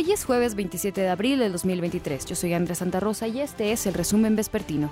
Hoy es jueves 27 de abril del 2023. Yo soy Andrea Santa Rosa y este es el resumen vespertino.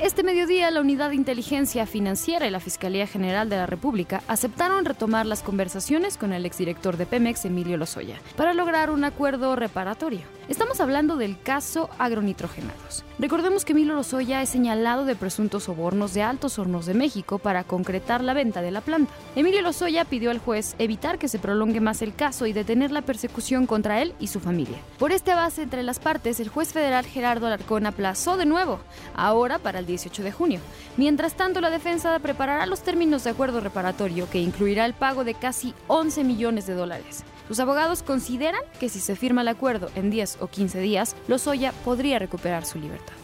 Este mediodía, la Unidad de Inteligencia Financiera y la Fiscalía General de la República aceptaron retomar las conversaciones con el exdirector de Pemex, Emilio Lozoya, para lograr un acuerdo reparatorio. Estamos hablando del caso agronitrogenados. Recordemos que Emilio Lozoya es señalado de presuntos sobornos de Altos Hornos de México para concretar la venta de la planta. Emilio Lozoya pidió al juez evitar que se prolongue más el caso y detener la persecución contra él y su familia. Por este base entre las partes, el juez federal Gerardo Alarcón aplazó de nuevo, ahora para el 18 de junio. Mientras tanto, la defensa preparará los términos de acuerdo reparatorio que incluirá el pago de casi 11 millones de dólares. Sus abogados consideran que si se firma el acuerdo en 10 o 15 días, Lozoya podría recuperar su libertad.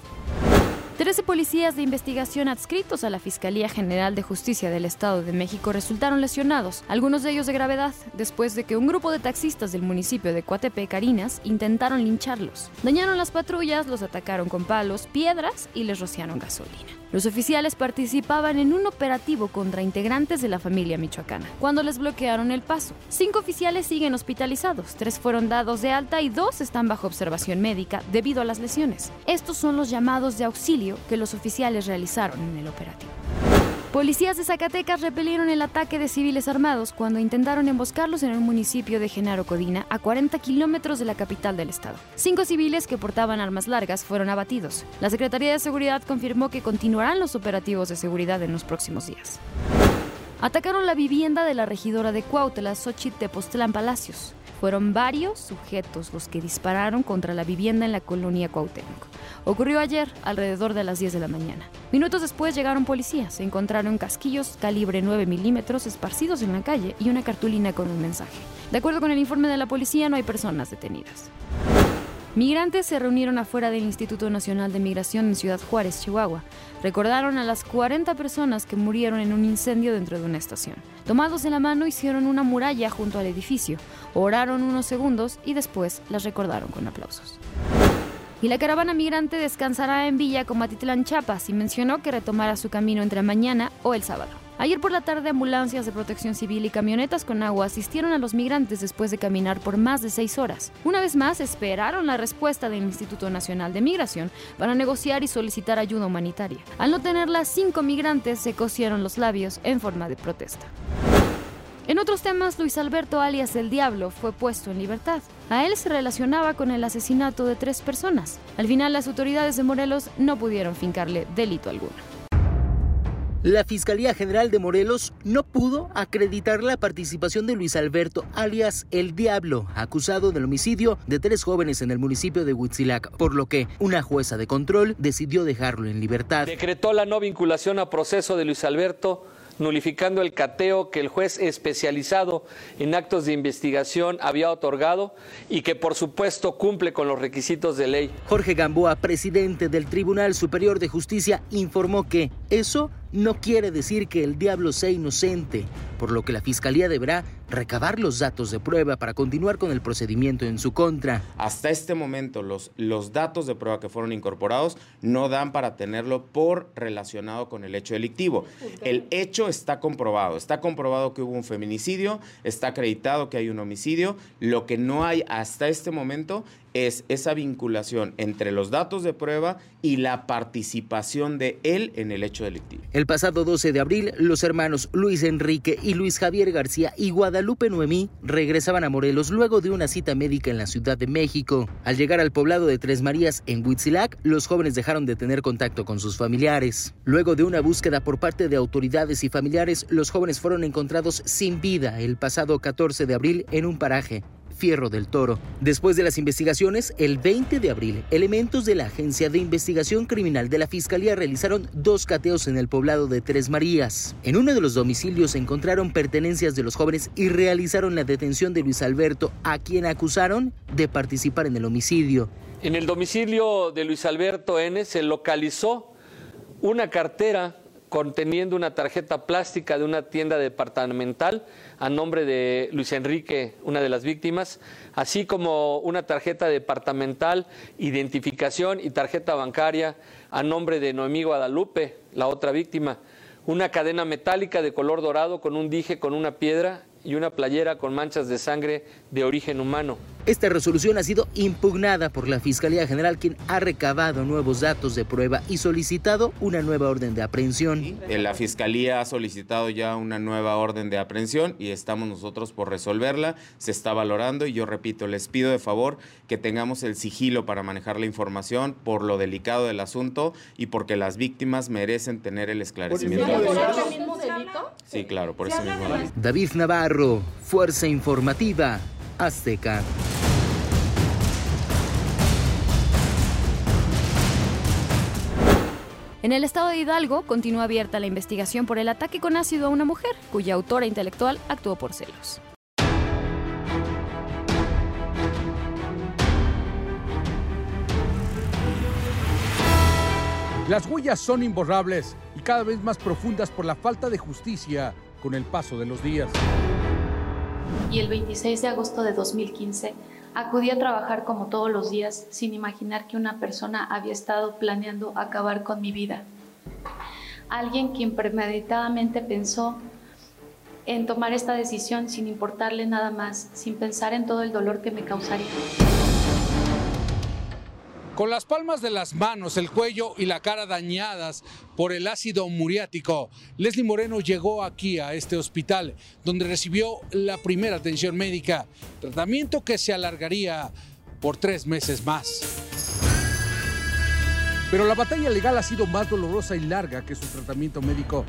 Trece policías de investigación adscritos a la Fiscalía General de Justicia del Estado de México resultaron lesionados, algunos de ellos de gravedad, después de que un grupo de taxistas del municipio de Coatepe, Carinas, intentaron lincharlos. Dañaron las patrullas, los atacaron con palos, piedras y les rociaron gasolina. Los oficiales participaban en un operativo contra integrantes de la familia michoacana, cuando les bloquearon el paso. Cinco oficiales siguen hospitalizados, tres fueron dados de alta y dos están bajo observación médica debido a las lesiones. Estos son los llamados de auxilio que los oficiales realizaron en el operativo. Policías de Zacatecas repelieron el ataque de civiles armados cuando intentaron emboscarlos en el municipio de Genaro Codina, a 40 kilómetros de la capital del estado. Cinco civiles que portaban armas largas fueron abatidos. La Secretaría de Seguridad confirmó que continuarán los operativos de seguridad en los próximos días. Atacaron la vivienda de la regidora de Cuautla, Xochitl Tepoztlán Palacios. Fueron varios sujetos los que dispararon contra la vivienda en la colonia Cuauhtémoc. Ocurrió ayer, alrededor de las 10 de la mañana. Minutos después llegaron policías. Se encontraron casquillos calibre 9 milímetros esparcidos en la calle y una cartulina con un mensaje. De acuerdo con el informe de la policía, no hay personas detenidas. Migrantes se reunieron afuera del Instituto Nacional de Migración en Ciudad Juárez, Chihuahua. Recordaron a las 40 personas que murieron en un incendio dentro de una estación. Tomados de la mano hicieron una muralla junto al edificio, oraron unos segundos y después las recordaron con aplausos. Y la caravana migrante descansará en Villa Comatitlán, Chiapas, y mencionó que retomará su camino entre mañana o el sábado. Ayer por la tarde, ambulancias de protección civil y camionetas con agua asistieron a los migrantes después de caminar por más de seis horas. Una vez más, esperaron la respuesta del Instituto Nacional de Migración para negociar y solicitar ayuda humanitaria. Al no tenerla, cinco migrantes se cosieron los labios en forma de protesta. En otros temas, Luis Alberto alias El Diablo fue puesto en libertad. A él se relacionaba con el asesinato de tres personas. Al final, las autoridades de Morelos no pudieron fincarle delito alguno. La Fiscalía General de Morelos no pudo acreditar la participación de Luis Alberto, alias El Diablo, acusado del homicidio de tres jóvenes en el municipio de Huitzilac, por lo que una jueza de control decidió dejarlo en libertad. Decretó la no vinculación a proceso de Luis Alberto nulificando el cateo que el juez especializado en actos de investigación había otorgado y que por supuesto cumple con los requisitos de ley. Jorge Gamboa, presidente del Tribunal Superior de Justicia, informó que eso no quiere decir que el diablo sea inocente, por lo que la Fiscalía deberá recabar los datos de prueba para continuar con el procedimiento en su contra. Hasta este momento los, los datos de prueba que fueron incorporados no dan para tenerlo por relacionado con el hecho delictivo. El hecho está comprobado, está comprobado que hubo un feminicidio, está acreditado que hay un homicidio, lo que no hay hasta este momento es esa vinculación entre los datos de prueba y la participación de él en el hecho delictivo. El pasado 12 de abril, los hermanos Luis Enrique y Luis Javier García y Guadalupe Noemí regresaban a Morelos luego de una cita médica en la Ciudad de México. Al llegar al poblado de Tres Marías en Huitzilac, los jóvenes dejaron de tener contacto con sus familiares. Luego de una búsqueda por parte de autoridades y familiares, los jóvenes fueron encontrados sin vida el pasado 14 de abril en un paraje Fierro del Toro. Después de las investigaciones, el 20 de abril, elementos de la Agencia de Investigación Criminal de la Fiscalía realizaron dos cateos en el poblado de Tres Marías. En uno de los domicilios encontraron pertenencias de los jóvenes y realizaron la detención de Luis Alberto, a quien acusaron de participar en el homicidio. En el domicilio de Luis Alberto N se localizó una cartera conteniendo una tarjeta plástica de una tienda departamental a nombre de Luis Enrique, una de las víctimas, así como una tarjeta departamental, identificación y tarjeta bancaria a nombre de Noemí Guadalupe, la otra víctima, una cadena metálica de color dorado con un dije con una piedra y una playera con manchas de sangre de origen humano. Esta resolución ha sido impugnada por la Fiscalía General, quien ha recabado nuevos datos de prueba y solicitado una nueva orden de aprehensión. La Fiscalía ha solicitado ya una nueva orden de aprehensión y estamos nosotros por resolverla. Se está valorando y yo repito, les pido de favor que tengamos el sigilo para manejar la información por lo delicado del asunto y porque las víctimas merecen tener el esclarecimiento. Sí, claro, por ese mismo. David Navarro, Fuerza Informativa, Azteca. En el estado de Hidalgo continúa abierta la investigación por el ataque con ácido a una mujer, cuya autora intelectual actuó por celos. Las huellas son imborrables cada vez más profundas por la falta de justicia con el paso de los días. Y el 26 de agosto de 2015 acudí a trabajar como todos los días sin imaginar que una persona había estado planeando acabar con mi vida. Alguien quien premeditadamente pensó en tomar esta decisión sin importarle nada más, sin pensar en todo el dolor que me causaría. Con las palmas de las manos, el cuello y la cara dañadas por el ácido muriático, Leslie Moreno llegó aquí a este hospital, donde recibió la primera atención médica, tratamiento que se alargaría por tres meses más. Pero la batalla legal ha sido más dolorosa y larga que su tratamiento médico.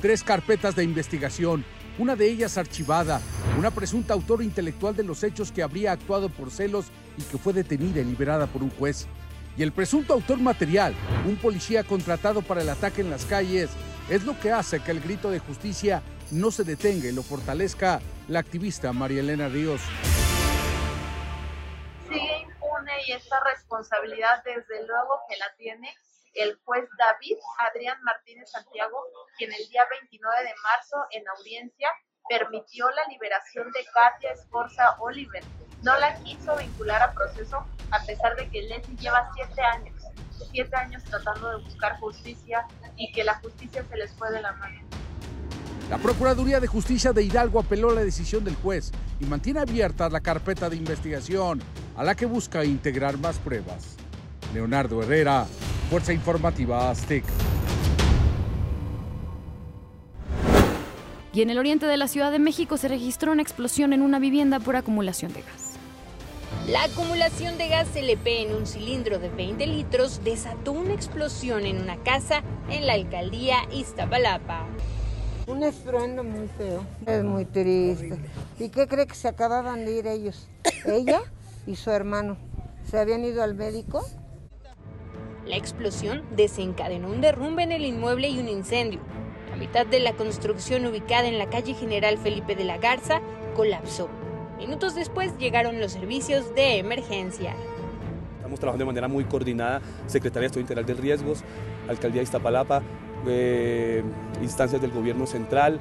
Tres carpetas de investigación, una de ellas archivada, una presunta autora intelectual de los hechos que habría actuado por celos que fue detenida y liberada por un juez. Y el presunto autor material, un policía contratado para el ataque en las calles, es lo que hace que el grito de justicia no se detenga y lo fortalezca la activista María Elena Ríos. Sigue impune y esta responsabilidad desde luego que la tiene el juez David Adrián Martínez Santiago, quien el día 29 de marzo en audiencia permitió la liberación de Katia Esforza Oliver. No la quiso vincular a proceso a pesar de que Leslie lleva siete años, siete años tratando de buscar justicia y que la justicia se les fue de la mano. La Procuraduría de Justicia de Hidalgo apeló la decisión del juez y mantiene abierta la carpeta de investigación a la que busca integrar más pruebas. Leonardo Herrera, Fuerza Informativa Azteca. Y en el oriente de la Ciudad de México se registró una explosión en una vivienda por acumulación de gas. La acumulación de gas LP en un cilindro de 20 litros desató una explosión en una casa en la alcaldía Iztapalapa. Un estruendo muy feo. Es muy triste. ¿Y qué cree que se acababan de ir ellos? Ella y su hermano. ¿Se habían ido al médico? La explosión desencadenó un derrumbe en el inmueble y un incendio. Mitad de la construcción ubicada en la calle General Felipe de la Garza colapsó. Minutos después llegaron los servicios de emergencia. Estamos trabajando de manera muy coordinada, Secretaría de Estado Integral de Riesgos, Alcaldía de Iztapalapa, eh, instancias del Gobierno Central,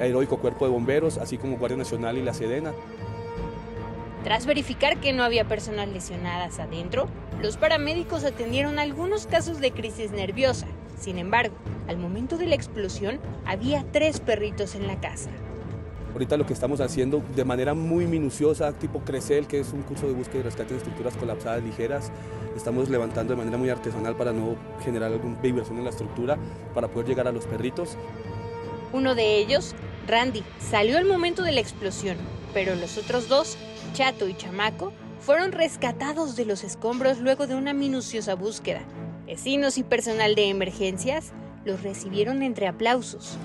Heroico Cuerpo de Bomberos, así como Guardia Nacional y la Sedena. Tras verificar que no había personas lesionadas adentro, los paramédicos atendieron algunos casos de crisis nerviosa. Sin embargo, al momento de la explosión había tres perritos en la casa. Ahorita lo que estamos haciendo de manera muy minuciosa, tipo CRECEL, que es un curso de búsqueda y rescate de estructuras colapsadas ligeras, estamos levantando de manera muy artesanal para no generar alguna vibración en la estructura, para poder llegar a los perritos. Uno de ellos, Randy, salió al momento de la explosión, pero los otros dos, Chato y Chamaco, fueron rescatados de los escombros luego de una minuciosa búsqueda. Vecinos y personal de emergencias los recibieron entre aplausos.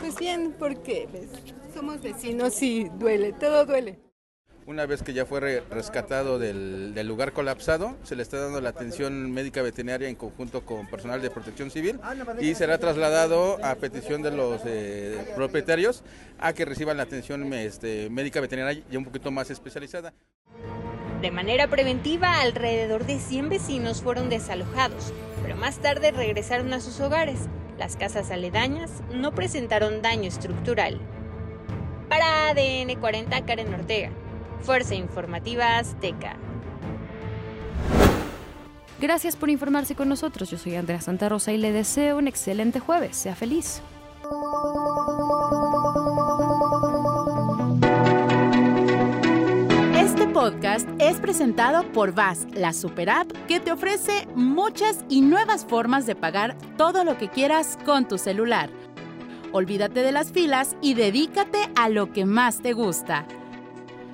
Pues bien, porque pues, somos vecinos y duele, todo duele. Una vez que ya fue rescatado del, del, lugar colapsado, se le está dando la atención médica veterinaria en conjunto con personal de protección civil y será trasladado a petición de los eh, propietarios a que reciban la atención este, médica veterinaria ya un poquito más especializada. De manera preventiva, alrededor de 100 vecinos fueron desalojados, pero más tarde regresaron a sus hogares. Las casas aledañas no presentaron daño estructural. Para ADN 40, Karen Ortega. Fuerza Informativa Azteca. Gracias por informarse con nosotros. Yo soy Andrea Santa Rosa y le deseo un excelente jueves. Sea feliz. Este podcast es presentado por VAS, la super app que te ofrece muchas y nuevas formas de pagar todo lo que quieras con tu celular. Olvídate de las filas y dedícate a lo que más te gusta.